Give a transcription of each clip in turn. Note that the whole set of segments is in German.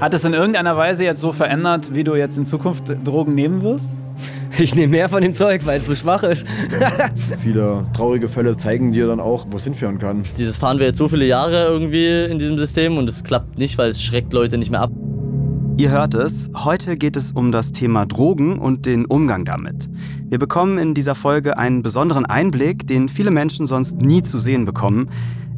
Hat es in irgendeiner Weise jetzt so verändert, wie du jetzt in Zukunft Drogen nehmen wirst? Ich nehme mehr von dem Zeug, weil es so schwach ist. Viele traurige Fälle zeigen dir dann auch, wo es hinführen kann. Dieses fahren wir jetzt so viele Jahre irgendwie in diesem System und es klappt nicht, weil es schreckt Leute nicht mehr ab. Ihr hört es, heute geht es um das Thema Drogen und den Umgang damit. Wir bekommen in dieser Folge einen besonderen Einblick, den viele Menschen sonst nie zu sehen bekommen.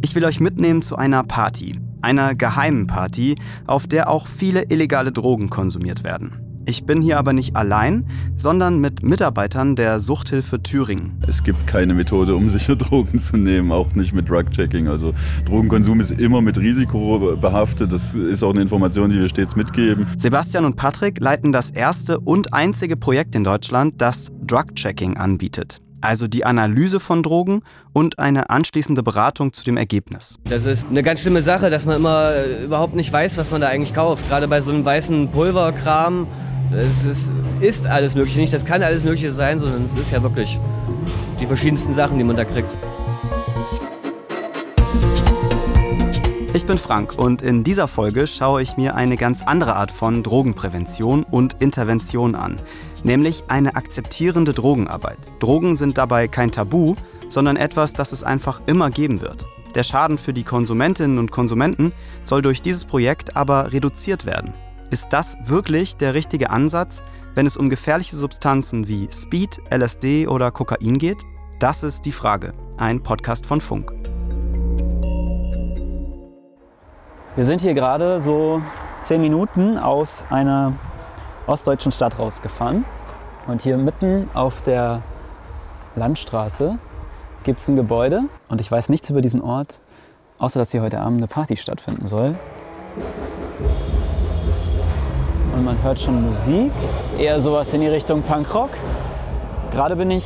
Ich will euch mitnehmen zu einer Party, einer geheimen Party, auf der auch viele illegale Drogen konsumiert werden. Ich bin hier aber nicht allein, sondern mit Mitarbeitern der Suchthilfe Thüringen. Es gibt keine Methode, um sicher Drogen zu nehmen, auch nicht mit Drug-Checking. Also Drogenkonsum ist immer mit Risiko behaftet. Das ist auch eine Information, die wir stets mitgeben. Sebastian und Patrick leiten das erste und einzige Projekt in Deutschland, das Drug-Checking anbietet also die Analyse von Drogen und eine anschließende Beratung zu dem Ergebnis. Das ist eine ganz schlimme Sache, dass man immer äh, überhaupt nicht weiß, was man da eigentlich kauft. Gerade bei so einem weißen Pulverkram es ist, ist alles Mögliche, nicht das kann alles Mögliche sein, sondern es ist ja wirklich die verschiedensten Sachen, die man da kriegt. Ich bin Frank und in dieser Folge schaue ich mir eine ganz andere Art von Drogenprävention und Intervention an, nämlich eine akzeptierende Drogenarbeit. Drogen sind dabei kein Tabu, sondern etwas, das es einfach immer geben wird. Der Schaden für die Konsumentinnen und Konsumenten soll durch dieses Projekt aber reduziert werden. Ist das wirklich der richtige Ansatz, wenn es um gefährliche Substanzen wie Speed, LSD oder Kokain geht? Das ist die Frage. Ein Podcast von Funk. Wir sind hier gerade so zehn Minuten aus einer ostdeutschen Stadt rausgefahren. Und hier mitten auf der Landstraße gibt es ein Gebäude. Und ich weiß nichts über diesen Ort, außer dass hier heute Abend eine Party stattfinden soll und man hört schon Musik, eher sowas in die Richtung Punkrock. Gerade bin ich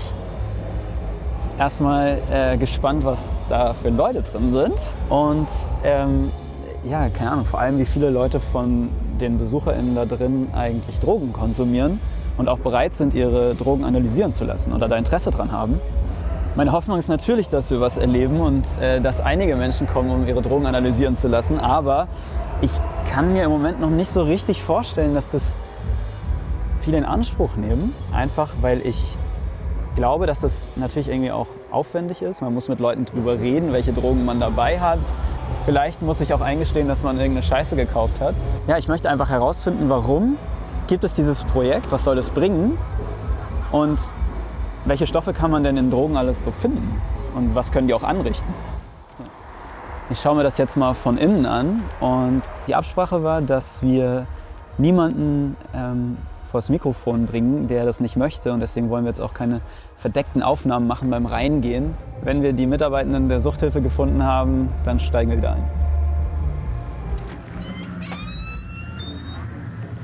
erstmal äh, gespannt, was da für Leute drin sind und ähm, ja, keine Ahnung, vor allem wie viele Leute von den BesucherInnen da drin eigentlich Drogen konsumieren und auch bereit sind, ihre Drogen analysieren zu lassen oder da Interesse dran haben. Meine Hoffnung ist natürlich, dass wir was erleben und äh, dass einige Menschen kommen, um ihre Drogen analysieren zu lassen. Aber ich kann mir im Moment noch nicht so richtig vorstellen, dass das viele in Anspruch nehmen. Einfach weil ich glaube, dass das natürlich irgendwie auch aufwendig ist. Man muss mit Leuten drüber reden, welche Drogen man dabei hat. Vielleicht muss ich auch eingestehen, dass man irgendeine Scheiße gekauft hat. Ja, ich möchte einfach herausfinden, warum gibt es dieses Projekt, was soll das bringen und welche Stoffe kann man denn in Drogen alles so finden und was können die auch anrichten. Ich schaue mir das jetzt mal von innen an und die Absprache war, dass wir niemanden ähm, vor das Mikrofon bringen, der das nicht möchte und deswegen wollen wir jetzt auch keine verdeckten Aufnahmen machen beim Reingehen. Wenn wir die Mitarbeitenden der Suchthilfe gefunden haben, dann steigen wir wieder ein.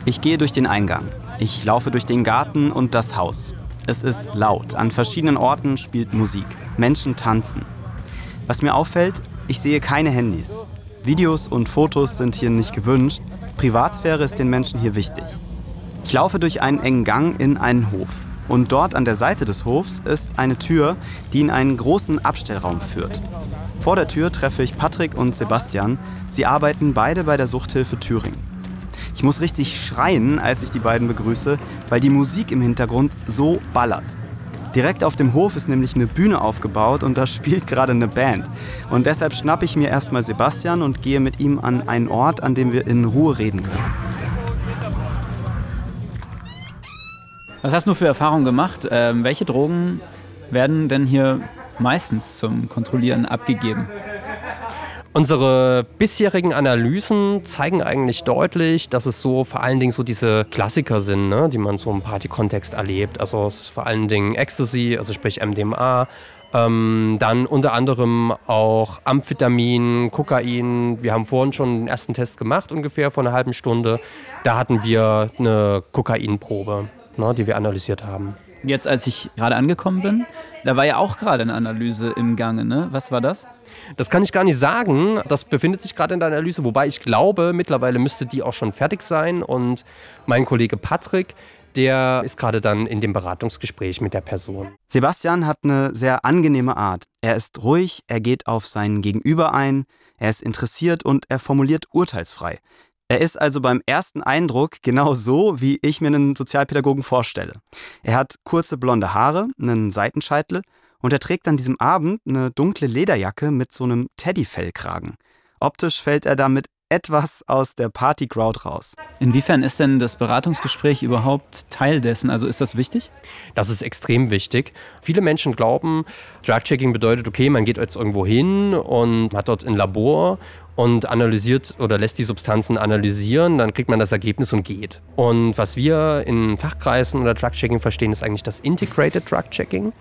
Ich gehe durch den Eingang. Ich laufe durch den Garten und das Haus. Es ist laut. An verschiedenen Orten spielt Musik. Menschen tanzen. Was mir auffällt, ich sehe keine Handys. Videos und Fotos sind hier nicht gewünscht. Privatsphäre ist den Menschen hier wichtig. Ich laufe durch einen engen Gang in einen Hof. Und dort an der Seite des Hofs ist eine Tür, die in einen großen Abstellraum führt. Vor der Tür treffe ich Patrick und Sebastian. Sie arbeiten beide bei der Suchthilfe Thüringen. Ich muss richtig schreien, als ich die beiden begrüße, weil die Musik im Hintergrund so ballert. Direkt auf dem Hof ist nämlich eine Bühne aufgebaut und da spielt gerade eine Band. Und deshalb schnappe ich mir erstmal Sebastian und gehe mit ihm an einen Ort, an dem wir in Ruhe reden können. Was hast du für Erfahrungen gemacht? Ähm, welche Drogen werden denn hier meistens zum Kontrollieren abgegeben? Unsere bisherigen Analysen zeigen eigentlich deutlich, dass es so vor allen Dingen so diese Klassiker sind, ne, die man so im Party-Kontext erlebt. Also es ist vor allen Dingen Ecstasy, also sprich MDMA, ähm, dann unter anderem auch Amphetamin, Kokain. Wir haben vorhin schon den ersten Test gemacht, ungefähr vor einer halben Stunde. Da hatten wir eine Kokainprobe, ne, die wir analysiert haben. Jetzt, als ich gerade angekommen bin, da war ja auch gerade eine Analyse im Gange. Ne? Was war das? Das kann ich gar nicht sagen. Das befindet sich gerade in der Analyse, wobei ich glaube, mittlerweile müsste die auch schon fertig sein. Und mein Kollege Patrick, der ist gerade dann in dem Beratungsgespräch mit der Person. Sebastian hat eine sehr angenehme Art. Er ist ruhig, er geht auf sein Gegenüber ein, er ist interessiert und er formuliert urteilsfrei. Er ist also beim ersten Eindruck genau so, wie ich mir einen Sozialpädagogen vorstelle. Er hat kurze blonde Haare, einen Seitenscheitel und er trägt an diesem Abend eine dunkle Lederjacke mit so einem Teddyfellkragen. Optisch fällt er damit etwas aus der Party-Crowd raus. Inwiefern ist denn das Beratungsgespräch überhaupt Teil dessen? Also ist das wichtig? Das ist extrem wichtig. Viele Menschen glauben, Drug-Checking bedeutet, okay, man geht jetzt irgendwo hin und hat dort ein Labor und analysiert oder lässt die Substanzen analysieren, dann kriegt man das Ergebnis und geht. Und was wir in Fachkreisen oder Drug-Checking verstehen, ist eigentlich das Integrated Drug-Checking.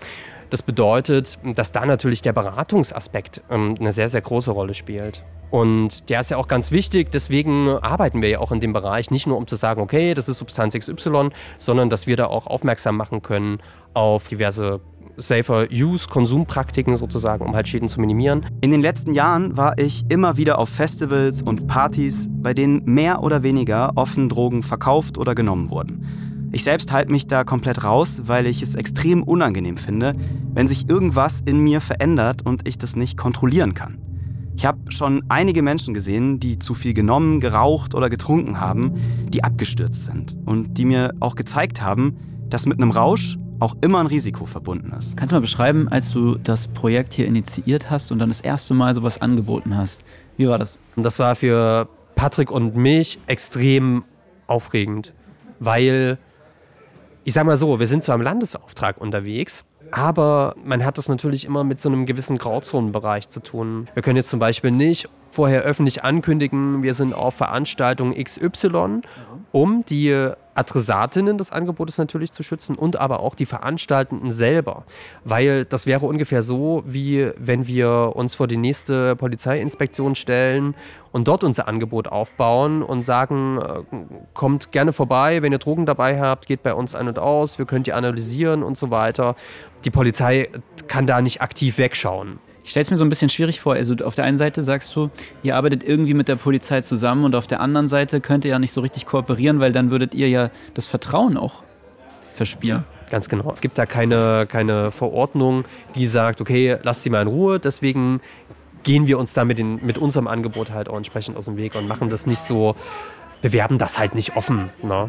Das bedeutet, dass da natürlich der Beratungsaspekt ähm, eine sehr, sehr große Rolle spielt. Und der ist ja auch ganz wichtig, deswegen arbeiten wir ja auch in dem Bereich, nicht nur um zu sagen, okay, das ist Substanz XY, sondern dass wir da auch aufmerksam machen können auf diverse Safer Use, Konsumpraktiken sozusagen, um halt Schäden zu minimieren. In den letzten Jahren war ich immer wieder auf Festivals und Partys, bei denen mehr oder weniger offen Drogen verkauft oder genommen wurden. Ich selbst halte mich da komplett raus, weil ich es extrem unangenehm finde, wenn sich irgendwas in mir verändert und ich das nicht kontrollieren kann. Ich habe schon einige Menschen gesehen, die zu viel genommen, geraucht oder getrunken haben, die abgestürzt sind und die mir auch gezeigt haben, dass mit einem Rausch auch immer ein Risiko verbunden ist. Kannst du mal beschreiben, als du das Projekt hier initiiert hast und dann das erste Mal sowas angeboten hast? Wie war das? Und das war für Patrick und mich extrem aufregend, weil ich sag mal so, wir sind zwar im Landesauftrag unterwegs, aber man hat das natürlich immer mit so einem gewissen Grauzonenbereich zu tun. Wir können jetzt zum Beispiel nicht vorher öffentlich ankündigen, wir sind auf Veranstaltung XY, um die Adressatinnen des Angebotes natürlich zu schützen und aber auch die Veranstaltenden selber. Weil das wäre ungefähr so, wie wenn wir uns vor die nächste Polizeiinspektion stellen und dort unser Angebot aufbauen und sagen, äh, kommt gerne vorbei, wenn ihr Drogen dabei habt, geht bei uns ein und aus, wir können die analysieren und so weiter. Die Polizei kann da nicht aktiv wegschauen. Ich stelle es mir so ein bisschen schwierig vor. Also auf der einen Seite sagst du, ihr arbeitet irgendwie mit der Polizei zusammen und auf der anderen Seite könnt ihr ja nicht so richtig kooperieren, weil dann würdet ihr ja das Vertrauen auch verspielen. Ganz genau. Es gibt da keine, keine Verordnung, die sagt, okay, lasst sie mal in Ruhe. Deswegen gehen wir uns da mit, den, mit unserem Angebot halt auch entsprechend aus dem Weg und machen das nicht so, bewerben das halt nicht offen. Ne?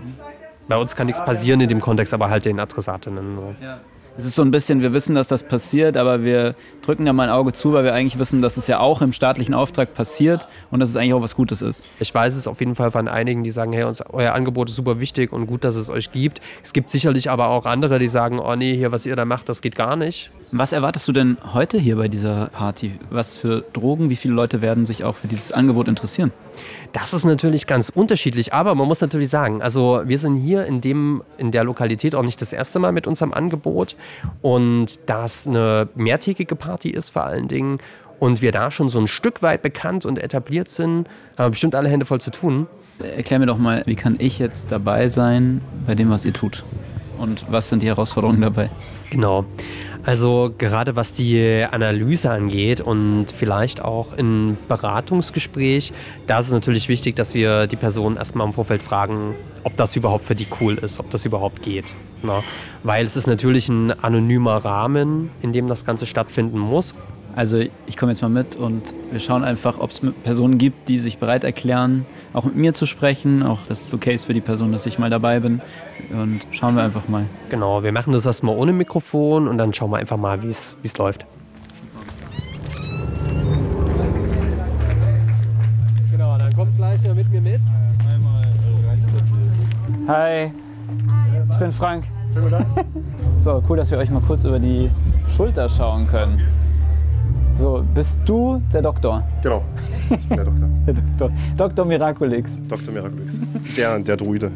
Bei uns kann nichts passieren in dem Kontext, aber halt den Adressatinnen. Ne? Ja es ist so ein bisschen, wir wissen, dass das passiert, aber wir drücken da mal ein Auge zu, weil wir eigentlich wissen, dass es ja auch im staatlichen Auftrag passiert und dass es eigentlich auch was Gutes ist. Ich weiß es auf jeden Fall von einigen, die sagen, hey, uns, euer Angebot ist super wichtig und gut, dass es euch gibt. Es gibt sicherlich aber auch andere, die sagen, oh nee, hier, was ihr da macht, das geht gar nicht. Was erwartest du denn heute hier bei dieser Party? Was für Drogen, wie viele Leute werden sich auch für dieses Angebot interessieren? Das ist natürlich ganz unterschiedlich, aber man muss natürlich sagen, also wir sind hier in, dem, in der Lokalität auch nicht das erste Mal mit unserem Angebot und da es eine mehrtägige Party ist vor allen Dingen und wir da schon so ein Stück weit bekannt und etabliert sind, haben wir bestimmt alle Hände voll zu tun. Erklär mir doch mal, wie kann ich jetzt dabei sein bei dem, was ihr tut? Und was sind die Herausforderungen dabei? Genau. Also gerade was die Analyse angeht und vielleicht auch im Beratungsgespräch, da ist es natürlich wichtig, dass wir die Person erstmal im Vorfeld fragen, ob das überhaupt für die cool ist, ob das überhaupt geht. Na? Weil es ist natürlich ein anonymer Rahmen, in dem das Ganze stattfinden muss. Also ich komme jetzt mal mit und wir schauen einfach, ob es Personen gibt, die sich bereit erklären, auch mit mir zu sprechen, auch dass es okay ist für die Person, dass ich mal dabei bin. Und schauen wir einfach mal. Genau, wir machen das erstmal ohne Mikrofon und dann schauen wir einfach mal, wie es läuft. Genau, dann kommt gleich mit mir mit. Hi, ich bin Frank. So, cool, dass wir euch mal kurz über die Schulter schauen können. So, bist du der Doktor? Genau, ich bin der Doktor. der Doktor. Dr. Miraculix. Dr. Miraculix. Der, der Druide.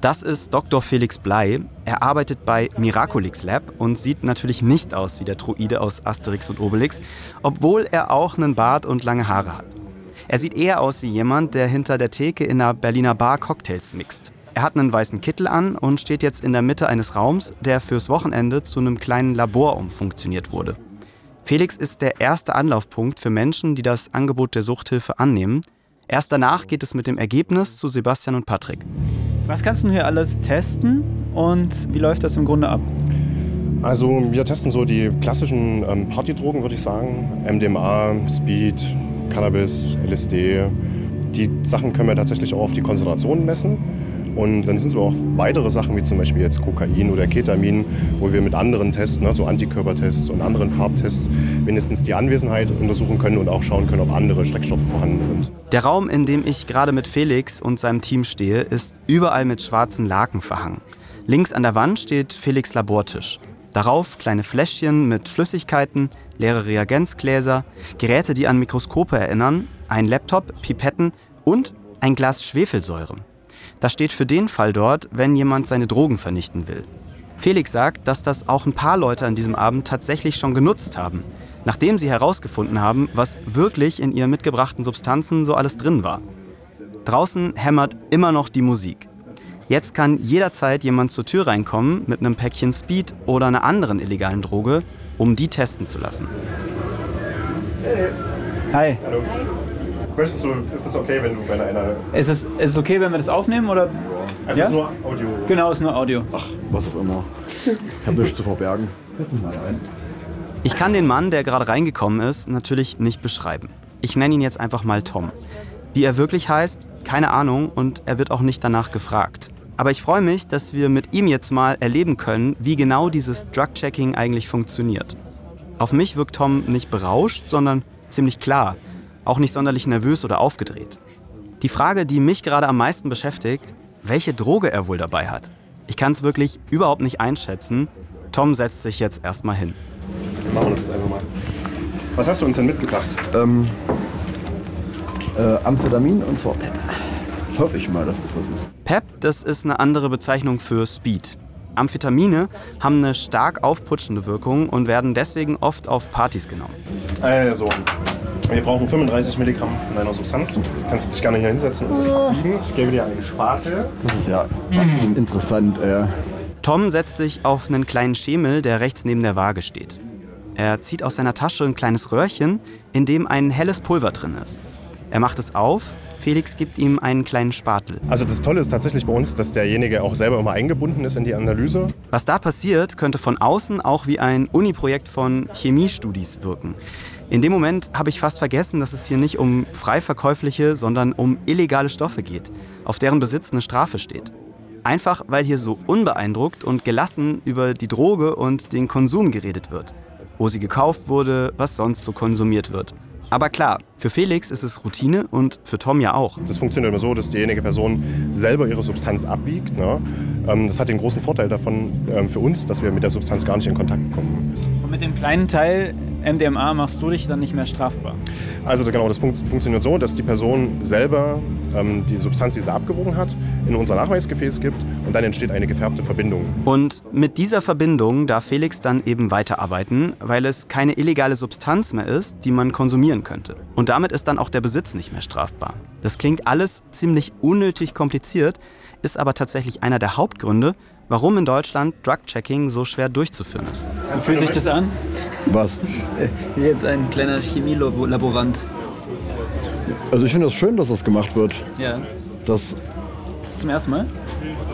Das ist Dr. Felix Blei. Er arbeitet bei Miraculix Lab und sieht natürlich nicht aus wie der Druide aus Asterix und Obelix, obwohl er auch einen Bart und lange Haare hat. Er sieht eher aus wie jemand, der hinter der Theke in einer Berliner Bar Cocktails mixt. Er hat einen weißen Kittel an und steht jetzt in der Mitte eines Raums, der fürs Wochenende zu einem kleinen Labor umfunktioniert wurde. Felix ist der erste Anlaufpunkt für Menschen, die das Angebot der Suchthilfe annehmen. Erst danach geht es mit dem Ergebnis zu Sebastian und Patrick. Was kannst du hier alles testen und wie läuft das im Grunde ab? Also wir testen so die klassischen ähm, Partydrogen, würde ich sagen. MDMA, Speed, Cannabis, LSD, die Sachen können wir tatsächlich auch auf die Konzentration messen. Und dann sind es aber auch weitere Sachen, wie zum Beispiel jetzt Kokain oder Ketamin, wo wir mit anderen Tests, ne, so Antikörpertests und anderen Farbtests, mindestens die Anwesenheit untersuchen können und auch schauen können, ob andere Schreckstoffe vorhanden sind. Der Raum, in dem ich gerade mit Felix und seinem Team stehe, ist überall mit schwarzen Laken verhangen. Links an der Wand steht Felix Labortisch. Darauf kleine Fläschchen mit Flüssigkeiten, leere Reagenzgläser, Geräte, die an Mikroskope erinnern, ein Laptop, Pipetten und ein Glas Schwefelsäure. Das steht für den Fall dort, wenn jemand seine Drogen vernichten will. Felix sagt, dass das auch ein paar Leute an diesem Abend tatsächlich schon genutzt haben, nachdem sie herausgefunden haben, was wirklich in ihren mitgebrachten Substanzen so alles drin war. Draußen hämmert immer noch die Musik. Jetzt kann jederzeit jemand zur Tür reinkommen mit einem Päckchen Speed oder einer anderen illegalen Droge, um die testen zu lassen. Hi. Hallo. Möchtest du, ist es okay, wenn du bei einer. Ist es, ist es okay, wenn wir das aufnehmen? Oder? Also Ja? ist nur Audio. Genau, ist nur Audio. Ach, was auch immer. Ich habe nichts zu verbergen. Setz dich mal ein. Ich kann den Mann, der gerade reingekommen ist, natürlich nicht beschreiben. Ich nenne ihn jetzt einfach mal Tom. Wie er wirklich heißt, keine Ahnung und er wird auch nicht danach gefragt. Aber ich freue mich, dass wir mit ihm jetzt mal erleben können, wie genau dieses Drug-Checking eigentlich funktioniert. Auf mich wirkt Tom nicht berauscht, sondern ziemlich klar, auch nicht sonderlich nervös oder aufgedreht. Die Frage, die mich gerade am meisten beschäftigt, welche Droge er wohl dabei hat. Ich kann es wirklich überhaupt nicht einschätzen. Tom setzt sich jetzt erstmal hin. Wir machen das jetzt einfach mal. Was hast du uns denn mitgebracht? Ähm, äh, Amphetamin und zwar Pep. Hoffe ich mal, dass es das ist. PEP, das ist eine andere Bezeichnung für Speed. Amphetamine haben eine stark aufputschende Wirkung und werden deswegen oft auf Partys genommen. Also, wir brauchen 35 Milligramm von deiner Substanz. Kannst du dich gerne hier hinsetzen und das abwiegen. Ich gebe dir eine Spatel. Das ist ja interessant. Äh. Tom setzt sich auf einen kleinen Schemel, der rechts neben der Waage steht. Er zieht aus seiner Tasche ein kleines Röhrchen, in dem ein helles Pulver drin ist. Er macht es auf, Felix gibt ihm einen kleinen Spatel. Also das Tolle ist tatsächlich bei uns, dass derjenige auch selber immer eingebunden ist in die Analyse. Was da passiert, könnte von außen auch wie ein Uni-Projekt von Chemiestudis wirken. In dem Moment habe ich fast vergessen, dass es hier nicht um frei verkäufliche, sondern um illegale Stoffe geht, auf deren Besitz eine Strafe steht. Einfach weil hier so unbeeindruckt und gelassen über die Droge und den Konsum geredet wird. Wo sie gekauft wurde, was sonst so konsumiert wird. Aber klar, für Felix ist es Routine und für Tom ja auch. Das funktioniert immer so, dass diejenige Person selber ihre Substanz abwiegt. Ne? Ähm, Das hat den großen Vorteil davon ähm, für uns, dass wir mit der Substanz gar nicht in Kontakt kommen. Und mit dem kleinen Teil MDMA machst du dich dann nicht mehr strafbar. Also genau, das funkt- funktioniert so, dass die Person selber ähm, die Substanz, die sie abgewogen hat, in unser Nachweisgefäß gibt und dann entsteht eine gefärbte Verbindung. Und mit dieser Verbindung darf Felix dann eben weiterarbeiten, weil es keine illegale Substanz mehr ist, die man konsumieren könnte. Und damit ist dann auch der Besitz nicht mehr strafbar. Das klingt alles ziemlich unnötig kompliziert, ist aber tatsächlich einer der Hauptgründe, warum in Deutschland Drug-Checking so schwer durchzuführen ist. Wie fühlt sich das an? Was? Wie jetzt ein kleiner Chemielaborant. Also ich finde es das schön, dass das gemacht wird. Ja. Das Das ist zum ersten Mal?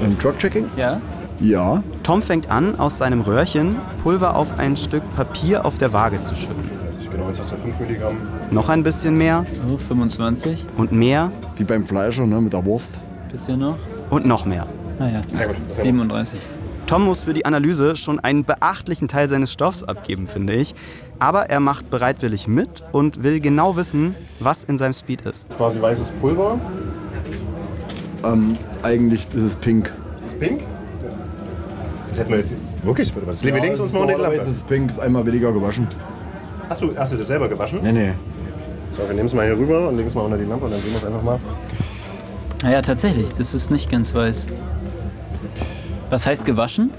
im Drug-Checking? Ja. Ja. Tom fängt an, aus seinem Röhrchen Pulver auf ein Stück Papier auf der Waage zu schütten. Genau, jetzt hast du 5 Milligramm. Noch ein bisschen mehr So, 25. und mehr Wie beim Fleischer, ne, mit der Wurst. Bisschen noch. und noch mehr. Ah ja. Sehr gut. 37. Tom muss für die Analyse schon einen beachtlichen Teil seines Stoffs abgeben, finde ich. Aber er macht bereitwillig mit und will genau wissen, was in seinem Speed ist. Das ist quasi weißes Pulver. Ähm, eigentlich ist es pink. Ist pink. Das hätten wir jetzt wirklich. Warte mal, Das wir links uns mal unter die Normalerweise Lampe. ist es pink, ist einmal weniger gewaschen. Hast du, hast du das selber gewaschen? Nee, nee. So, wir nehmen es mal hier rüber und legen es mal unter die Lampe und dann sehen wir es einfach mal. Naja, tatsächlich. Das ist nicht ganz weiß. Was heißt gewaschen?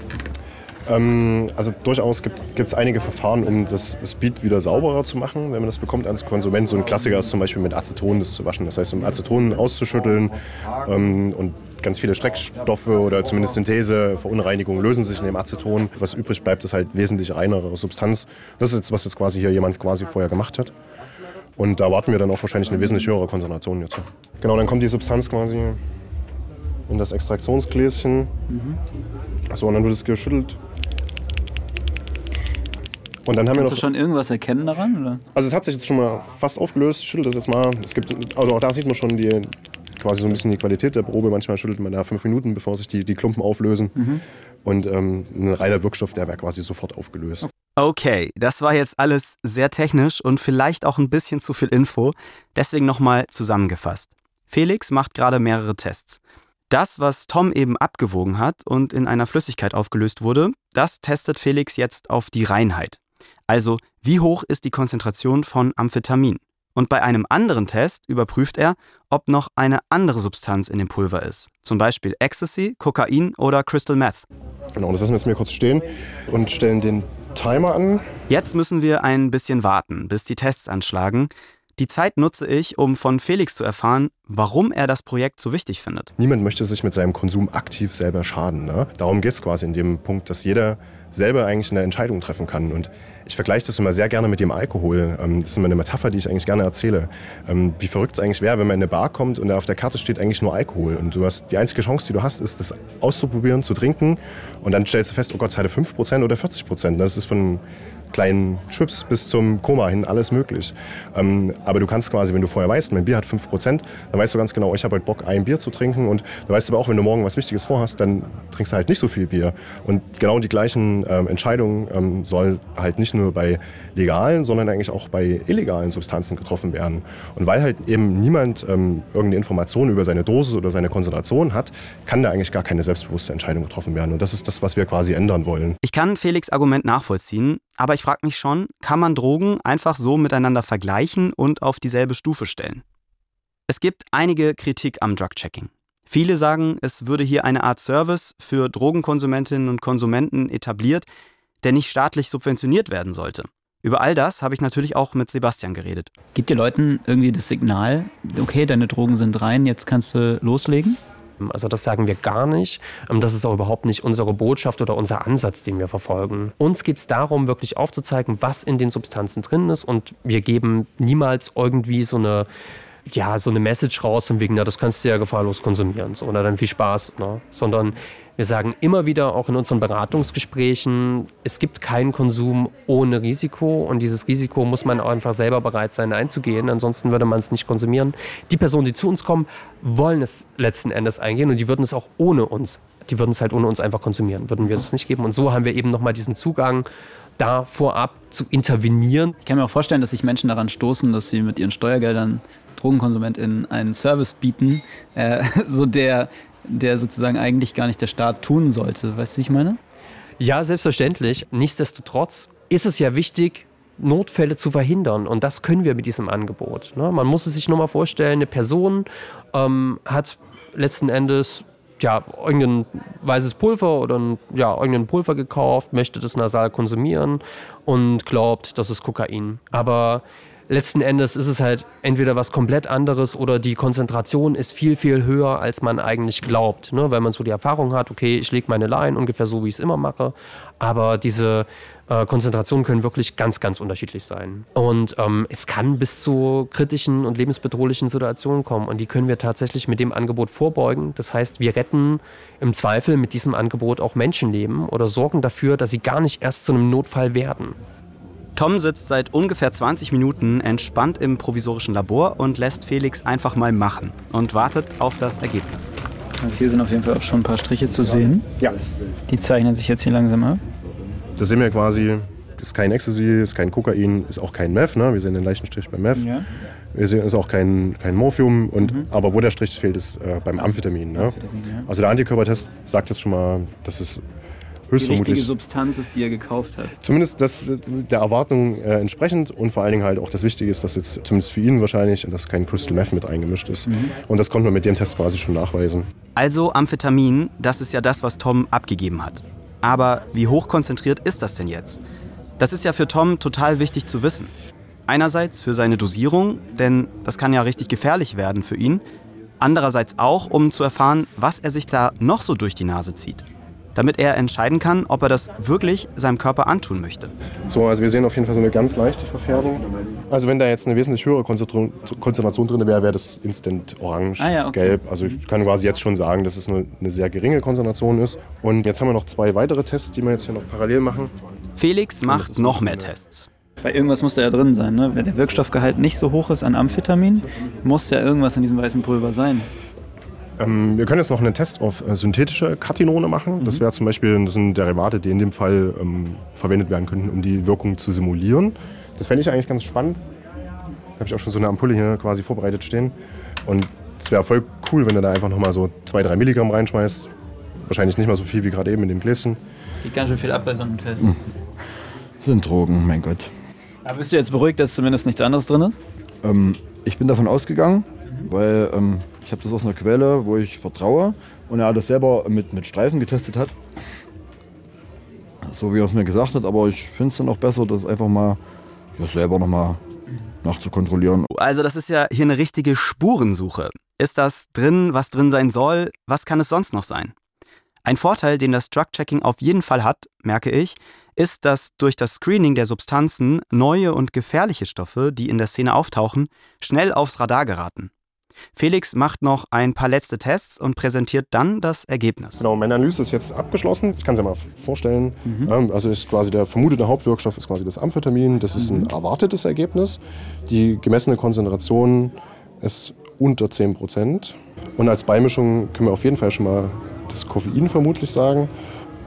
Ähm, also durchaus gibt es einige Verfahren, um das Speed wieder sauberer zu machen, wenn man das bekommt als Konsument. So ein Klassiker ist zum Beispiel mit Aceton das zu waschen. Das heißt, um Aceton auszuschütteln ähm, und ganz viele Streckstoffe oder zumindest Synthese-Verunreinigungen lösen sich in dem Aceton. Was übrig bleibt, ist halt wesentlich reinere Substanz. Das ist jetzt, was jetzt quasi hier jemand quasi vorher gemacht hat. Und da erwarten wir dann auch wahrscheinlich eine wesentlich höhere Konzentration jetzt. Genau, dann kommt die Substanz quasi in das Extraktionsgläschen. So, und dann wird es geschüttelt. Und dann haben Kannst wir du noch. schon irgendwas erkennen daran? Oder? Also es hat sich jetzt schon mal fast aufgelöst. Ich schüttel das jetzt mal. Es gibt, also auch da sieht man schon die, quasi so ein bisschen die Qualität der Probe. Manchmal schüttelt man da fünf Minuten, bevor sich die, die Klumpen auflösen. Und ähm, ein reiner Wirkstoff, der wäre quasi sofort aufgelöst. Okay, das war jetzt alles sehr technisch und vielleicht auch ein bisschen zu viel Info. Deswegen nochmal zusammengefasst. Felix macht gerade mehrere Tests. Das, was Tom eben abgewogen hat und in einer Flüssigkeit aufgelöst wurde, das testet Felix jetzt auf die Reinheit. Also, wie hoch ist die Konzentration von Amphetamin? Und bei einem anderen Test überprüft er, ob noch eine andere Substanz in dem Pulver ist. Zum Beispiel Ecstasy, Kokain oder Crystal Meth. Genau, das lassen wir jetzt mal kurz stehen und stellen den Timer an. Jetzt müssen wir ein bisschen warten, bis die Tests anschlagen. Die Zeit nutze ich, um von Felix zu erfahren, warum er das Projekt so wichtig findet. Niemand möchte sich mit seinem Konsum aktiv selber schaden. Ne? Darum geht es quasi in dem Punkt, dass jeder selber eigentlich eine Entscheidung treffen kann. Und ich vergleiche das immer sehr gerne mit dem Alkohol. Ähm, Das ist immer eine Metapher, die ich eigentlich gerne erzähle. Ähm, Wie verrückt es eigentlich wäre, wenn man in eine Bar kommt und da auf der Karte steht eigentlich nur Alkohol. Und du hast die einzige Chance, die du hast, ist, das auszuprobieren, zu trinken. Und dann stellst du fest, oh Gott, es hatte 5% oder 40%. Das ist von kleinen Schwips bis zum Koma hin alles möglich. Ähm, aber du kannst quasi, wenn du vorher weißt, mein Bier hat 5%, dann weißt du ganz genau, ich habe heute Bock, ein Bier zu trinken. Und du weißt aber auch, wenn du morgen was Wichtiges vorhast, dann trinkst du halt nicht so viel Bier. Und genau die gleichen ähm, Entscheidungen ähm, sollen halt nicht nur bei legalen, sondern eigentlich auch bei illegalen Substanzen getroffen werden. Und weil halt eben niemand ähm, irgendeine Information über seine Dosis oder seine Konzentration hat, kann da eigentlich gar keine selbstbewusste Entscheidung getroffen werden. Und das ist das, was wir quasi ändern wollen. Ich kann Felix Argument nachvollziehen, aber ich frage mich schon, kann man Drogen einfach so miteinander vergleichen und auf dieselbe Stufe stellen? Es gibt einige Kritik am Drug-Checking. Viele sagen, es würde hier eine Art Service für Drogenkonsumentinnen und Konsumenten etabliert, der nicht staatlich subventioniert werden sollte. Über all das habe ich natürlich auch mit Sebastian geredet. Gibt ihr Leuten irgendwie das Signal, okay, deine Drogen sind rein, jetzt kannst du loslegen? Also das sagen wir gar nicht. Ähm, Das ist auch überhaupt nicht unsere Botschaft oder unser Ansatz, den wir verfolgen. Uns geht es darum, wirklich aufzuzeigen, was in den Substanzen drin ist. Und wir geben niemals irgendwie so eine, ja, so eine Message raus, von wegen, na, das kannst du ja gefahrlos konsumieren. So, oder dann viel Spaß. Ne? Sondern wir sagen immer wieder, auch in unseren Beratungsgesprächen, es gibt keinen Konsum ohne Risiko. Und dieses Risiko muss man auch einfach selber bereit sein einzugehen. Ansonsten würde man es nicht konsumieren. Die Personen, die zu uns kommen, wollen es letzten Endes eingehen und die würden es auch ohne uns, die würden es halt ohne uns einfach konsumieren, würden wir es nicht geben. Und so haben wir eben nochmal diesen Zugang, da vorab zu intervenieren. Ich kann mir auch vorstellen, dass sich Menschen daran stoßen, dass sie mit ihren Steuergeldern DrogenkonsumentInnen einen Service bieten, äh, so der, der sozusagen eigentlich gar nicht der Staat tun sollte. Weißt du, wie ich meine? Ja, selbstverständlich. Nichtsdestotrotz ist es ja wichtig, Notfälle zu verhindern. Und das können wir mit diesem Angebot. Ne? Man muss es sich nur mal vorstellen, eine Person ähm, hat letzten Endes ja, irgendein weißes Pulver oder ein, ja, irgendein Pulver gekauft, möchte das nasal konsumieren und glaubt, das ist Kokain. Aber letzten Endes ist es halt entweder was komplett anderes oder die Konzentration ist viel, viel höher, als man eigentlich glaubt. Ne? Weil man so die Erfahrung hat, okay, ich lege meine Line ungefähr so, wie ich es immer mache. Aber diese äh, Konzentrationen können wirklich ganz, ganz unterschiedlich sein. Und ähm, es kann bis zu kritischen und lebensbedrohlichen Situationen kommen. Und die können wir tatsächlich mit dem Angebot vorbeugen. Das heißt, wir retten im Zweifel mit diesem Angebot auch Menschenleben oder sorgen dafür, dass sie gar nicht erst zu einem Notfall werden. Tom sitzt seit ungefähr 20 Minuten entspannt im provisorischen Labor und lässt Felix einfach mal machen und wartet auf das Ergebnis. Also hier sind auf jeden Fall auch schon ein paar Striche zu sehen. Ja. Die zeichnen sich jetzt hier langsam ab. Das sehen wir quasi, ist kein Ecstasy, ist kein Kokain, ist auch kein Meth. Ne? Wir sehen den leichten Strich beim Meth. Ja. Wir sehen, ist auch kein, kein Morphium. Und, Aber wo der Strich fehlt, ist äh, beim Amphetamin. Ne? ja. Also der Antikörpertest sagt jetzt schon mal, dass es Die richtige höchstvermutlich Substanz ist, die er gekauft hat. zumindest das, der Erwartung äh, entsprechend und vor allen Dingen halt auch das Wichtige ist, dass jetzt zumindest für ihn wahrscheinlich, dass kein Crystal Meth mit eingemischt ist. Und das konnte man mit dem Test quasi schon nachweisen. Also Amphetamin, das ist ja das, was Tom abgegeben hat. Aber wie hoch konzentriert ist das denn jetzt? Das ist ja für Tom total wichtig zu wissen. Einerseits für seine Dosierung, denn das kann ja richtig gefährlich werden für ihn. Andererseits auch, um zu erfahren, was er sich da noch so durch die Nase zieht. Damit er entscheiden kann, ob er das wirklich seinem Körper antun möchte. So, also wir sehen auf jeden Fall so eine ganz leichte Verfärbung. Also wenn da jetzt eine wesentlich höhere Konzentration, Konzentration drin wäre, wäre das instant orange, Ah ja, okay. gelb. Also ich kann quasi jetzt schon sagen, dass es nur eine sehr geringe Konzentration ist. Und jetzt haben wir noch zwei weitere Tests, die wir jetzt hier noch parallel machen. Felix macht noch mehr Tests. Bei irgendwas muss da ja drin sein, ne? Wenn der Wirkstoffgehalt nicht so hoch ist an Amphetamin, muss ja irgendwas in diesem weißen Pulver sein. Ähm, wir können jetzt noch einen Test auf äh, synthetische Katinone machen. Das wäre zum Beispiel, das sind Derivate, die in dem Fall ähm, verwendet werden könnten, um die Wirkung zu simulieren. Das fände ich eigentlich ganz spannend. Da habe ich auch schon so eine Ampulle hier quasi vorbereitet stehen. Und es wäre voll cool, wenn du da einfach nochmal so 2-3 Milligramm reinschmeißt. Wahrscheinlich nicht mal so viel wie gerade eben in dem Gläschen. Geht ganz schön viel ab bei so einem Test. Das sind Drogen, mein Gott. Aber bist du jetzt beruhigt, dass zumindest nichts anderes drin ist? Ähm, ich bin davon ausgegangen, weil ähm, ich habe das aus einer Quelle, wo ich vertraue. Und er das selber mit, mit Streifen getestet hat. So wie er es mir gesagt hat. Aber ich finde es dann auch besser, das einfach mal ja, selber nochmal nachzukontrollieren. Also das ist ja hier eine richtige Spurensuche. Ist das drin, was drin sein soll? Was kann es sonst noch sein? Ein Vorteil, den das Drug-Checking auf jeden Fall hat, merke ich, ist, dass durch das Screening der Substanzen neue und gefährliche Stoffe, die in der Szene auftauchen, schnell aufs Radar geraten. Felix macht noch ein paar letzte Tests und präsentiert dann das Ergebnis. Genau, meine Analyse ist jetzt abgeschlossen. Ich kann es ja mal vorstellen. Ähm, also ist quasi der vermutete Hauptwirkstoff ist quasi das Amphetamin. Das ist ein erwartetes Ergebnis. Die gemessene Konzentration ist unter 10 Prozent. Und als Beimischung können wir auf jeden Fall schon mal das Koffein vermutlich sagen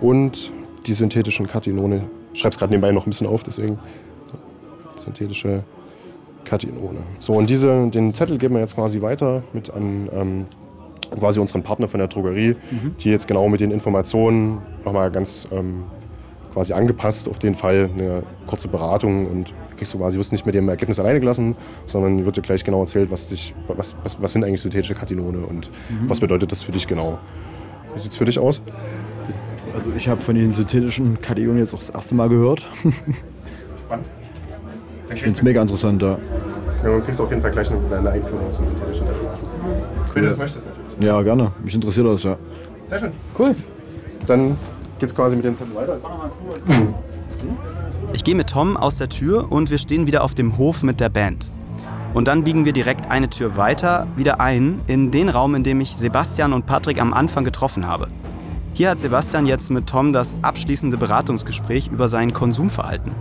und die synthetischen Katinone. Ich schreibe es gerade nebenbei noch ein bisschen auf, deswegen synthetische Katinone. So, und diese, den Zettel geben wir jetzt quasi weiter mit an ähm, quasi unseren Partner von der Drogerie, die jetzt genau mit den Informationen nochmal ganz ähm, quasi angepasst auf den Fall eine kurze Beratung und kriegst du quasi, wirst nicht mit dem Ergebnis alleine gelassen, sondern wird dir gleich genau erzählt, was, dich, was, was, was sind eigentlich synthetische Katinone und was bedeutet das für dich genau. Wie sieht es für dich aus? Also ich habe von den synthetischen Kationen jetzt auch das erste Mal gehört. Spannend. Ich finde es mega interessant, ja. Ja, du kriegst auf jeden Fall gleich eine, eine Einführung zum synthetischen Derivat. Wenn du das möchtest natürlich. Ja, gerne. Mich interessiert das, ja. Sehr schön. Cool. Dann geht's quasi mit den Zetteln weiter. Ich gehe mit Tom aus der Tür und wir stehen wieder auf dem Hof mit der Band. Und dann biegen wir direkt eine Tür weiter, wieder ein, in den Raum, in dem ich Sebastian und Patrick am Anfang getroffen habe. Hier hat Sebastian jetzt mit Tom das abschließende Beratungsgespräch über sein Konsumverhalten.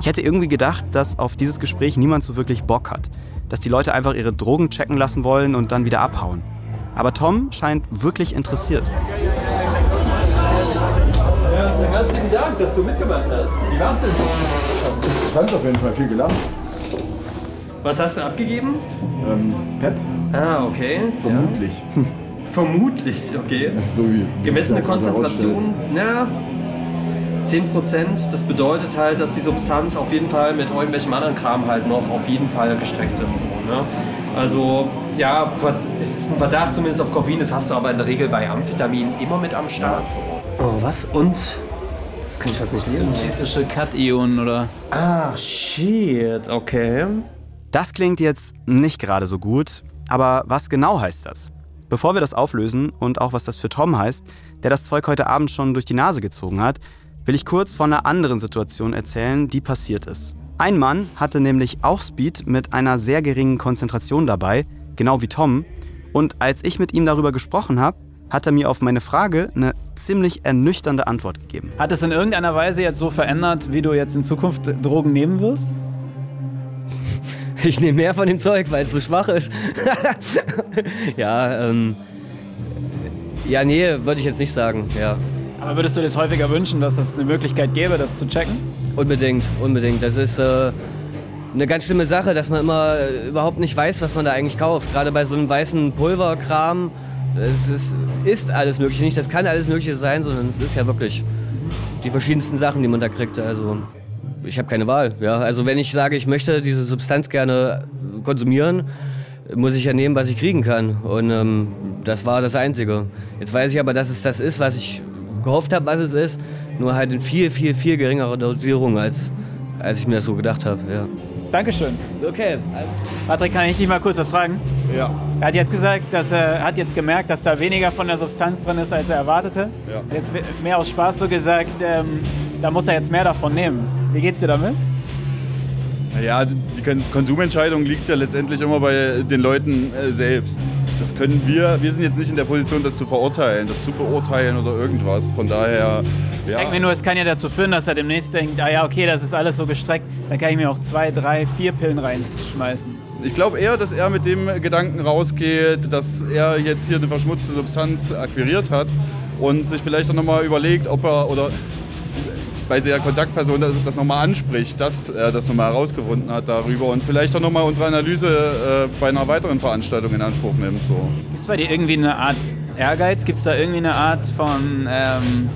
Ich hätte irgendwie gedacht, dass auf dieses Gespräch niemand so wirklich Bock hat. Dass die Leute einfach ihre Drogen checken lassen wollen und dann wieder abhauen. Aber Tom scheint wirklich interessiert. Ganz lieben Dank, dass du mitgemacht hast. Wie war's denn so? Interessant auf jeden Fall, viel gelernt. Was hast du abgegeben? Ähm, Pep? Ah, okay. Vermutlich. Vermutlich, okay. So wie. Gemessene Konzentration, na, 10%. Das bedeutet halt, dass die Substanz auf jeden Fall mit irgendwelchem anderen Kram halt noch auf jeden Fall gestreckt ist. So, ne? Also, ja, es ist ein Verdacht zumindest auf Koffein, das hast du aber in der Regel bei Amphetamin immer mit am Start. So. Oh, was? Und? Das kann ich fast nicht lesen. Synthetische Kationen oder. Ah, shit, okay. Das klingt jetzt nicht gerade so gut, aber was genau heißt das? Bevor wir das auflösen und auch was das für Tom heißt, der das Zeug heute Abend schon durch die Nase gezogen hat, will ich kurz von einer anderen Situation erzählen, die passiert ist. Ein Mann hatte nämlich auch Speed mit einer sehr geringen Konzentration dabei, genau wie Tom, und als ich mit ihm darüber gesprochen habe, hat er mir auf meine Frage eine ziemlich ernüchternde Antwort gegeben. Hat es in irgendeiner Weise jetzt so verändert, wie du jetzt in Zukunft Drogen nehmen wirst? Ich nehme mehr von dem Zeug, weil es so schwach ist. ja, ähm. Ja, nee, würde ich jetzt nicht sagen, ja. Aber würdest du dir das häufiger wünschen, dass es eine Möglichkeit gäbe, das zu checken? Unbedingt, unbedingt. Das ist äh, eine ganz schlimme Sache, dass man immer äh, überhaupt nicht weiß, was man da eigentlich kauft. Gerade bei so einem weißen Pulverkram. Es ist, ist alles Mögliche. Nicht, das kann alles Mögliche sein, sondern es ist ja wirklich die verschiedensten Sachen, die man da kriegt. Also ich habe keine Wahl. Ja, also wenn ich sage, ich möchte diese Substanz gerne konsumieren, muss ich ja nehmen, was ich kriegen kann. Und ähm, das war das Einzige. Jetzt weiß ich aber, dass es das ist, was ich gehofft habe, was es ist. Nur halt in viel, viel, viel geringerer Dosierung, als, als ich mir das so gedacht habe. Ja. Dankeschön. Okay. Patrick, kann ich dich mal kurz was fragen? Ja. Er hat jetzt gesagt, dass er hat jetzt gemerkt, dass da weniger von der Substanz drin ist, als er erwartete. Ja. Jetzt mehr aus Spaß so gesagt, ähm, da muss er jetzt mehr davon nehmen. Wie geht's dir damit? Naja, die Kon- Konsumentscheidung liegt ja letztendlich immer bei den Leuten äh, selbst. Das können wir, wir sind jetzt nicht in der Position, das zu verurteilen, das zu beurteilen oder irgendwas. Von daher, Ich ja, denke mir nur, es kann ja dazu führen, dass er demnächst denkt, ah ja, okay, das ist alles so gestreckt, dann kann ich mir auch zwei, drei, vier Pillen reinschmeißen. ich glaube eher, dass er mit dem Gedanken rausgeht, dass er jetzt hier eine verschmutzte Substanz akquiriert hat und sich vielleicht auch nochmal überlegt, ob er oder bei der Kontaktperson das- das nochmal anspricht, dass er das nochmal herausgefunden hat darüber und vielleicht auch nochmal unsere Analyse äh, bei einer weiteren Veranstaltung in Anspruch nimmt. So. Gibt es bei dir irgendwie eine Art Ehrgeiz? Gibt es da irgendwie eine Art von ähm,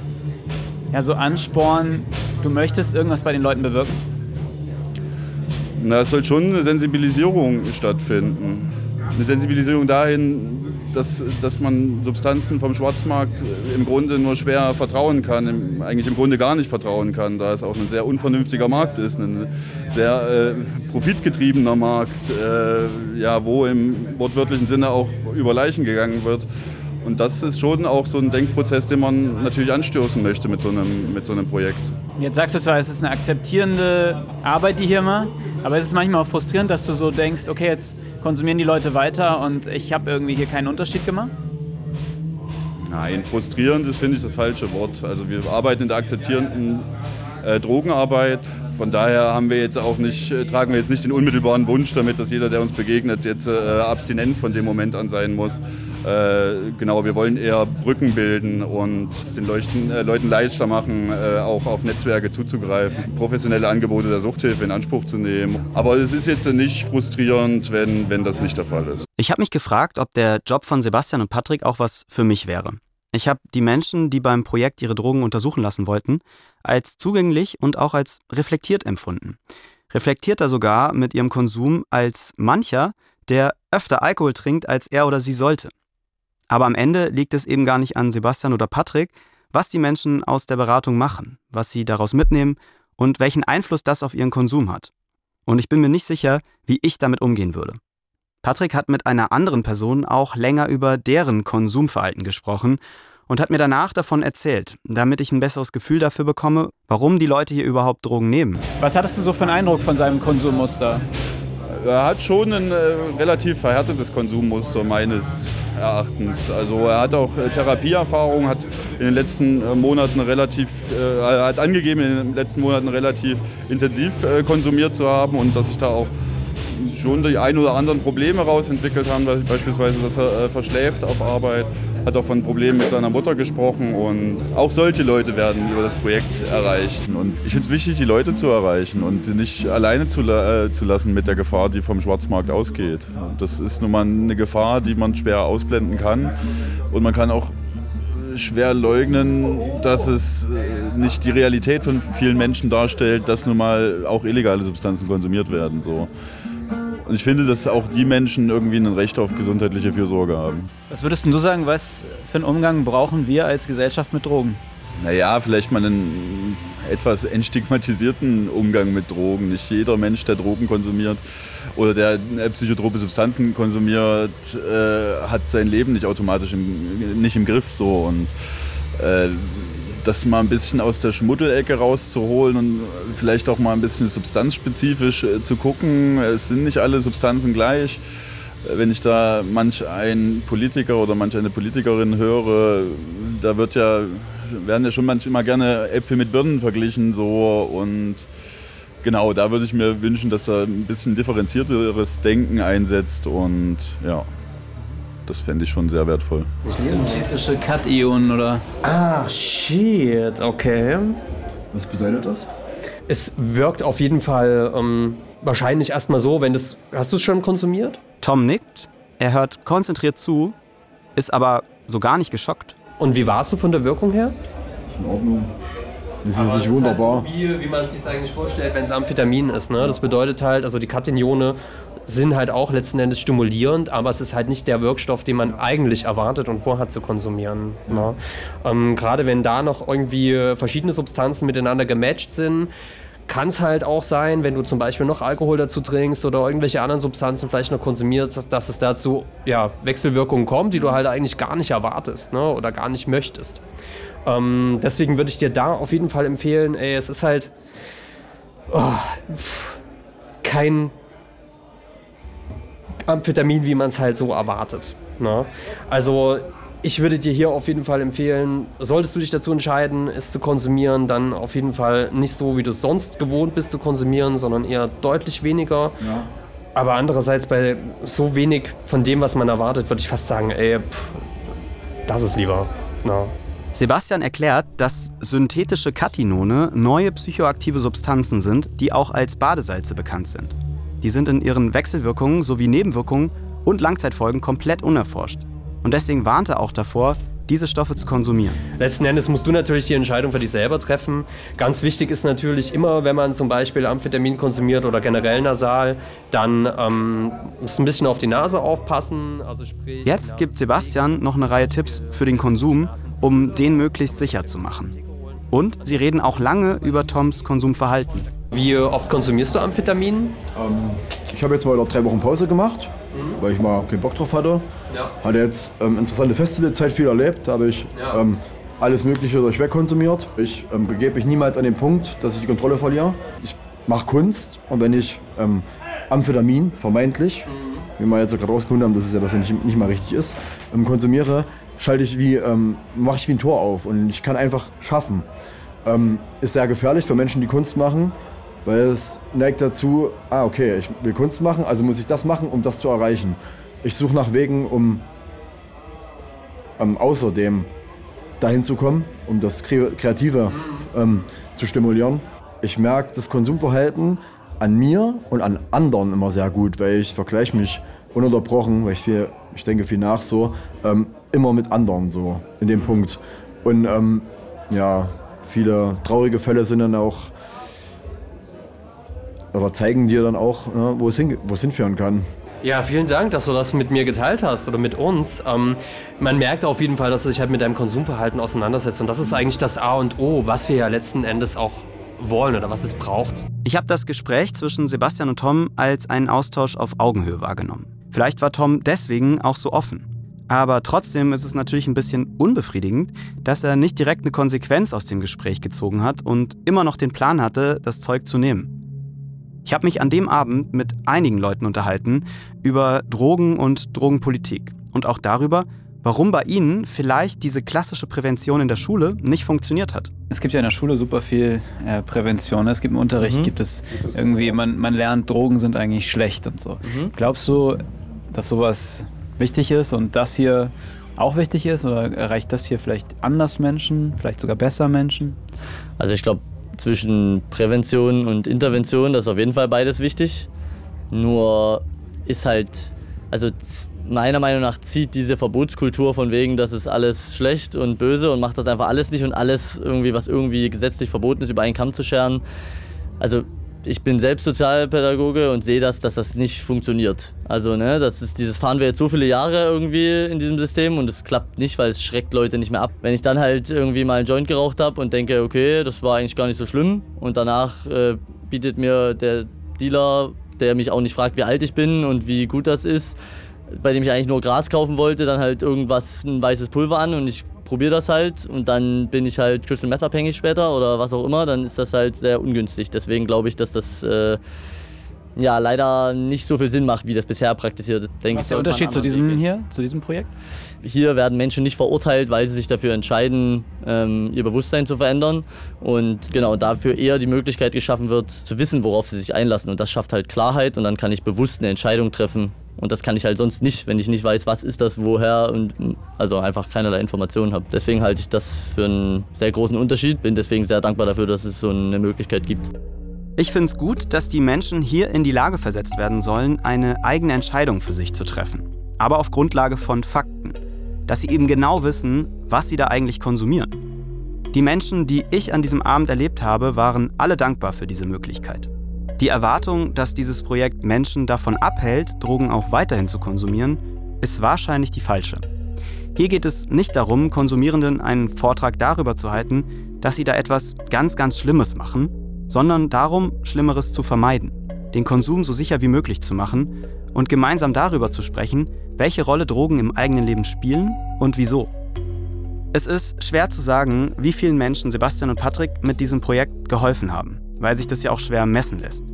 ja, so Ansporn, du möchtest irgendwas bei den Leuten bewirken? Na, es soll schon eine Sensibilisierung stattfinden. Eine Sensibilisierung dahin, dass, dass man Substanzen vom Schwarzmarkt im Grunde nur schwer vertrauen kann, im, eigentlich im Grunde gar nicht vertrauen kann, da es auch ein sehr unvernünftiger Markt ist, ein sehr äh, profitgetriebener Markt, äh, ja, wo im wortwörtlichen Sinne auch über Leichen gegangen wird. Und das ist schon auch so ein Denkprozess, den man natürlich anstoßen möchte mit so einem, mit so einem Projekt. Jetzt sagst du zwar, es ist eine akzeptierende Arbeit, die hier mal, aber es ist manchmal auch frustrierend, dass du so denkst, okay, jetzt konsumieren die Leute weiter und ich habe irgendwie hier keinen Unterschied gemacht. Nein, frustrierend ist, finde ich, das falsche Wort. Also wir arbeiten in der akzeptierenden äh, Drogenarbeit. Von daher haben wir jetzt auch nicht, äh, tragen wir jetzt nicht den unmittelbaren Wunsch damit, dass jeder, der uns begegnet, jetzt äh, abstinent von dem Moment an sein muss. Äh, genau, wir wollen eher Brücken bilden und den Leuchten, äh, Leuten leichter machen, äh, auch auf Netzwerke zuzugreifen, professionelle Angebote der Suchthilfe in Anspruch zu nehmen. Aber es ist jetzt nicht frustrierend, wenn, wenn das nicht der Fall ist. Ich habe mich gefragt, ob der Job von Sebastian und Patrick auch was für mich wäre. Ich habe die Menschen, die beim Projekt ihre Drogen untersuchen lassen wollten, als zugänglich und auch als reflektiert empfunden. Reflektierter sogar mit ihrem Konsum als mancher, der öfter Alkohol trinkt, als er oder sie sollte. Aber am Ende liegt es eben gar nicht an Sebastian oder Patrick, was die Menschen aus der Beratung machen, was sie daraus mitnehmen und welchen Einfluss das auf ihren Konsum hat. Und ich bin mir nicht sicher, wie ich damit umgehen würde. Patrick hat mit einer anderen Person auch länger über deren Konsumverhalten gesprochen und hat mir danach davon erzählt, damit ich ein besseres Gefühl dafür bekomme, warum die Leute hier überhaupt Drogen nehmen. Was hattest du so für einen Eindruck von seinem Konsummuster? Er hat schon ein äh, relativ verhärtetes Konsummuster meines Erachtens. Also er hat auch äh, Therapieerfahrung, hat in den letzten äh, Monaten relativ, äh, er hat angegeben, in den letzten Monaten relativ intensiv äh, konsumiert zu haben und dass sich da auch schon die ein oder anderen Probleme rausentwickelt haben, beispielsweise, dass er äh, verschläft auf Arbeit, hat auch von Problemen mit seiner Mutter gesprochen und auch solche Leute werden über das Projekt erreicht. Und ich finde es wichtig, die Leute zu erreichen und sie nicht alleine zu, äh, zu lassen mit der Gefahr, die vom Schwarzmarkt ausgeht. Das ist nun mal eine Gefahr, die man schwer ausblenden kann und man kann auch schwer leugnen, dass es äh, nicht die Realität von vielen Menschen darstellt, dass nun mal auch illegale Substanzen konsumiert werden. So. Und ich finde, dass auch die Menschen irgendwie ein Recht auf gesundheitliche Fürsorge haben. Was würdest du sagen, was für einen Umgang brauchen wir als Gesellschaft mit Drogen? Naja, vielleicht mal einen etwas entstigmatisierten Umgang mit Drogen. Nicht jeder Mensch, der Drogen konsumiert oder der äh, psychotrope Substanzen konsumiert, äh, hat sein Leben nicht automatisch im, nicht im Griff. So. Und äh, das mal ein bisschen aus der Schmuddelecke rauszuholen und vielleicht auch mal ein bisschen substanzspezifisch äh, zu gucken. Es sind nicht alle Substanzen gleich. Äh, Wenn ich da manch einen Politiker oder manch eine Politikerin höre, da wird ja, werden ja schon manchmal gerne Äpfel mit Birnen verglichen so und genau, da würde ich mir wünschen, dass da ein bisschen differenzierteres Denken einsetzt und ja, das fände ich schon sehr wertvoll. Synthetische Kationen oder. Ach, shit, okay. Was bedeutet das? Es wirkt auf jeden Fall ähm, wahrscheinlich erstmal so, wenn das. Hast du es schon konsumiert? Tom nickt, er hört konzentriert zu, ist aber so gar nicht geschockt. Und wie warst du von der Wirkung her? In Ordnung. Das ist nicht wunderbar. halt wie, wie man es sich eigentlich vorstellt, wenn es Amphetamin ist. Ne? Das bedeutet halt, also die Kationione sind halt auch letzten Endes stimulierend, aber es ist halt nicht der Wirkstoff, den man eigentlich erwartet und vorhat zu konsumieren. Ne? Ähm, Gerade wenn da noch irgendwie verschiedene Substanzen miteinander gematcht sind, kann es halt auch sein, wenn du zum Beispiel noch Alkohol dazu trinkst oder irgendwelche anderen Substanzen vielleicht noch konsumierst, dass, dass es dazu ja, Wechselwirkungen kommt, die du halt eigentlich gar nicht erwartest ne? oder gar nicht möchtest. Ähm, deswegen würde ich dir da auf jeden Fall empfehlen, ey, es ist halt oh, pff, kein Amphetamin, wie man es halt so erwartet. Ne? Also ich würde dir hier auf jeden Fall empfehlen, solltest du dich dazu entscheiden, es zu konsumieren, dann auf jeden Fall nicht so, wie du es sonst gewohnt bist zu konsumieren, sondern eher deutlich weniger. Ja. Aber andererseits bei so wenig von dem, was man erwartet, würde ich fast sagen, ey, pff, das ist lieber. No. Sebastian erklärt, dass synthetische Katinone neue psychoaktive Substanzen sind, die auch als Badesalze bekannt sind. Die sind in ihren Wechselwirkungen sowie Nebenwirkungen und Langzeitfolgen komplett unerforscht. Und deswegen warnte er auch davor, diese Stoffe zu konsumieren. Letzten Endes musst du natürlich die Entscheidung für dich selber treffen. Ganz wichtig ist natürlich immer, wenn man zum Beispiel Amphetamin konsumiert oder generell nasal, dann ähm, musst du ein bisschen auf die Nase aufpassen. Also sprich, Jetzt gibt Sebastian noch eine Reihe Tipps für den Konsum, um den möglichst sicher zu machen. Und sie reden auch lange über Toms Konsumverhalten. Wie oft konsumierst du Amphetamin? Ähm, ich habe jetzt mal drei Wochen Pause gemacht, mhm. weil ich mal keinen Bock drauf hatte. Ja. Hatte jetzt ähm, interessante Festivalzeit viel erlebt, da habe ich ja. ähm, alles Mögliche durchweg konsumiert. Ich ähm, begebe mich niemals an den Punkt, dass ich die Kontrolle verliere. Ich mache Kunst und wenn ich ähm, Amphetamin, vermeintlich, mhm. wie wir jetzt gerade rausgefunden haben, dass es ja das nicht, nicht mal richtig ist, ähm, konsumiere, schalte ich wie, ähm, mache ich wie ein Tor auf und ich kann einfach schaffen. Ähm, ist sehr gefährlich für Menschen, die Kunst machen, weil es neigt dazu, ah okay, ich will Kunst machen, also muss ich das machen, um das zu erreichen. Ich suche nach Wegen, um ähm, außerdem dahin zu kommen, um das Kreative ähm, zu stimulieren. Ich merke das Konsumverhalten an mir und an anderen immer sehr gut, weil ich vergleiche mich ununterbrochen, weil ich viel, ich denke viel nach so, ähm, immer mit anderen so in dem Punkt. Und ähm, ja, viele traurige Fälle sind dann auch oder zeigen dir dann auch, ne, wo, es hin, wo es hinführen kann. Ja, vielen Dank, dass du das mit mir geteilt hast oder mit uns. Ähm, man merkt auf jeden Fall, dass du dich halt mit deinem Konsumverhalten auseinandersetzt. Und das ist eigentlich das A und O, was wir ja letzten Endes auch wollen oder was es braucht. Ich habe das Gespräch zwischen Sebastian und Tom als einen Austausch auf Augenhöhe wahrgenommen. Vielleicht war Tom deswegen auch so offen. Aber trotzdem ist es natürlich ein bisschen unbefriedigend, dass er nicht direkt eine Konsequenz aus dem Gespräch gezogen hat und immer noch den Plan hatte, das Zeug zu nehmen. Ich habe mich an dem Abend mit einigen Leuten unterhalten über Drogen und Drogenpolitik und auch darüber, warum bei ihnen vielleicht diese klassische Prävention in der Schule nicht funktioniert hat. Es gibt ja in der Schule super viel äh, Prävention. Es gibt im Unterricht, mhm. gibt es irgendwie, man, man lernt, Drogen sind eigentlich schlecht und so. Mhm. Glaubst du, dass sowas wichtig ist und das hier auch wichtig ist? Oder erreicht das hier vielleicht anders Menschen, vielleicht sogar besser Menschen? Also ich glaube, zwischen Prävention und Intervention, das ist auf jeden Fall beides wichtig. Nur ist halt, also meiner Meinung nach zieht diese Verbotskultur von wegen, das ist alles schlecht und böse und macht das einfach alles nicht und alles irgendwie, was irgendwie gesetzlich verboten ist, über einen Kamm zu scheren. Also ich bin selbst Sozialpädagoge und sehe das, dass das nicht funktioniert. Also, ne, das ist, dieses fahren wir jetzt so viele Jahre irgendwie in diesem System und es klappt nicht, weil es schreckt Leute nicht mehr ab. Wenn ich dann halt irgendwie mal einen Joint geraucht habe und denke, okay, das war eigentlich gar nicht so schlimm und danach äh, bietet mir der Dealer, der mich auch nicht fragt, wie alt ich bin und wie gut das ist, bei dem ich eigentlich nur Gras kaufen wollte, dann halt irgendwas, ein weißes Pulver an und ich probiere das halt und dann bin ich halt Crystal Meth abhängig später oder was auch immer, dann ist das halt sehr ungünstig. Deswegen glaube ich, dass das äh, ja leider nicht so viel Sinn macht, wie das bisher praktiziert. Denke was ist der Unterschied zu diesem Wege. hier, zu diesem Projekt? Hier werden Menschen nicht verurteilt, weil sie sich dafür entscheiden, ähm, ihr Bewusstsein zu verändern und genau dafür eher die Möglichkeit geschaffen wird, zu wissen, worauf sie sich einlassen und das schafft halt Klarheit und dann kann ich bewusst eine Entscheidung treffen, und das kann ich halt sonst nicht, wenn ich nicht weiß, was ist das, woher und also einfach keinerlei Informationen habe. Deswegen halte ich das für einen sehr großen Unterschied, bin deswegen sehr dankbar dafür, dass es so eine Möglichkeit gibt. Ich finde es gut, dass die Menschen hier in die Lage versetzt werden sollen, eine eigene Entscheidung für sich zu treffen. Aber auf Grundlage von Fakten. Dass sie eben genau wissen, was sie da eigentlich konsumieren. Die Menschen, die ich an diesem Abend erlebt habe, waren alle dankbar für diese Möglichkeit. Die Erwartung, dass dieses Projekt Menschen davon abhält, Drogen auch weiterhin zu konsumieren, ist wahrscheinlich die falsche. Hier geht es nicht darum, Konsumierenden einen Vortrag darüber zu halten, dass sie da etwas ganz, ganz Schlimmes machen, sondern darum, Schlimmeres zu vermeiden, den Konsum so sicher wie möglich zu machen und gemeinsam darüber zu sprechen, welche Rolle Drogen im eigenen Leben spielen und wieso. Es ist schwer zu sagen, wie vielen Menschen Sebastian und Patrick mit diesem Projekt geholfen haben, weil sich das ja auch schwer messen lässt.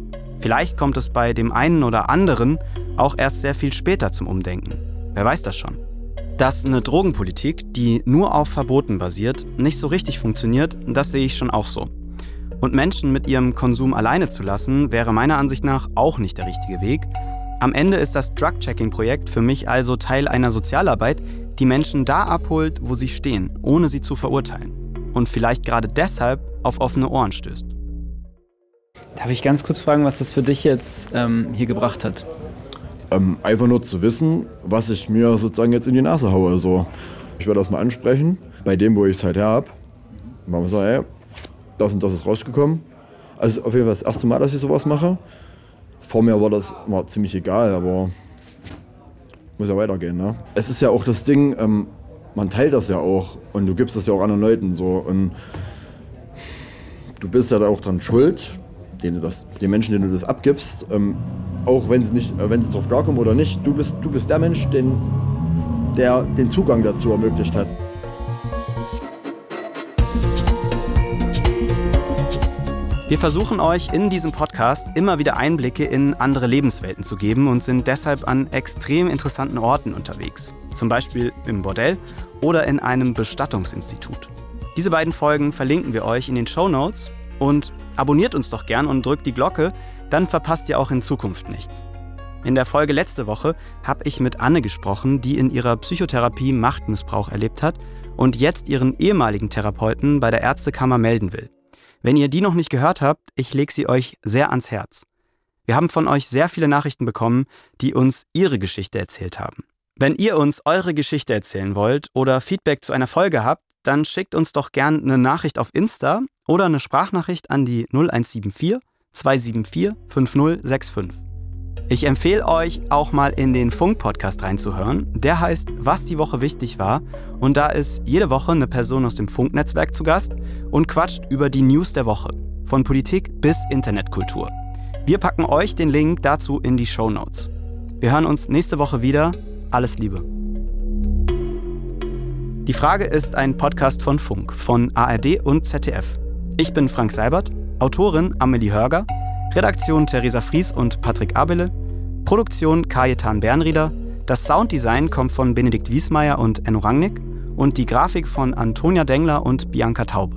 Vielleicht kommt es bei dem einen oder anderen auch erst sehr viel später zum Umdenken. Wer weiß das schon? Dass eine Drogenpolitik, die nur auf Verboten basiert, nicht so richtig funktioniert, das sehe ich schon auch so. Und Menschen mit ihrem Konsum alleine zu lassen, wäre meiner Ansicht nach auch nicht der richtige Weg. Am Ende ist das Drug-Checking-Projekt für mich also Teil einer Sozialarbeit, die Menschen da abholt, wo sie stehen, ohne sie zu verurteilen. Und vielleicht gerade deshalb auf offene Ohren stößt. Darf ich ganz kurz fragen, was das für dich jetzt ähm, hier gebracht hat? Ähm, einfach nur zu wissen, was ich mir sozusagen jetzt in die Nase haue. So. Ich werde das mal ansprechen, bei dem, wo ich es halt her habe. Machen wir so, ey, das und das ist rausgekommen. Also auf jeden Fall das erste Mal, dass ich sowas mache. Vor mir war das war ziemlich egal, aber muss ja weitergehen. Ne? Es ist ja auch das Ding, ähm, man teilt das ja auch und du gibst das ja auch anderen Leuten so. Und du bist ja da auch dran schuld, den, das, den Menschen, denen du das abgibst, ähm, auch wenn sie, nicht, äh, wenn sie drauf klarkommen oder nicht, du bist, du bist der Mensch, den, der den Zugang dazu ermöglicht hat. Wir versuchen euch in diesem Podcast immer wieder Einblicke in andere Lebenswelten zu geben und sind deshalb an extrem interessanten Orten unterwegs. Zum Beispiel im Bordell oder in einem Bestattungsinstitut. Diese beiden Folgen verlinken wir euch in den Show Notes und abonniert uns doch gern und drückt die Glocke, dann verpasst ihr auch in Zukunft nichts. In der Folge letzte Woche habe ich mit Anne gesprochen, die in ihrer Psychotherapie Machtmissbrauch erlebt hat und jetzt ihren ehemaligen Therapeuten bei der Ärztekammer melden will. Wenn ihr die noch nicht gehört habt, ich lege sie euch sehr ans Herz. Wir haben von euch sehr viele Nachrichten bekommen, die uns ihre Geschichte erzählt haben. Wenn ihr uns eure Geschichte erzählen wollt oder Feedback zu einer Folge habt, dann schickt uns doch gern eine Nachricht auf Insta oder eine Sprachnachricht an die 0174 274 5065. Ich empfehle euch auch mal in den Funk-Podcast reinzuhören. Der heißt Was die Woche wichtig war. Und da ist jede Woche eine Person aus dem Funknetzwerk zu Gast und quatscht über die News der Woche. Von Politik bis Internetkultur. Wir packen euch den Link dazu in die Show Notes. Wir hören uns nächste Woche wieder. Alles Liebe. Die Frage ist ein Podcast von Funk, von ARD und ZDF. Ich bin Frank Seibert, Autorin Amelie Hörger. Redaktion Theresa Fries und Patrick Abele, Produktion Kajetan Bernrieder, das Sounddesign kommt von Benedikt Wiesmeier und Enno Rangnick. Und die Grafik von Antonia Dengler und Bianca Taube.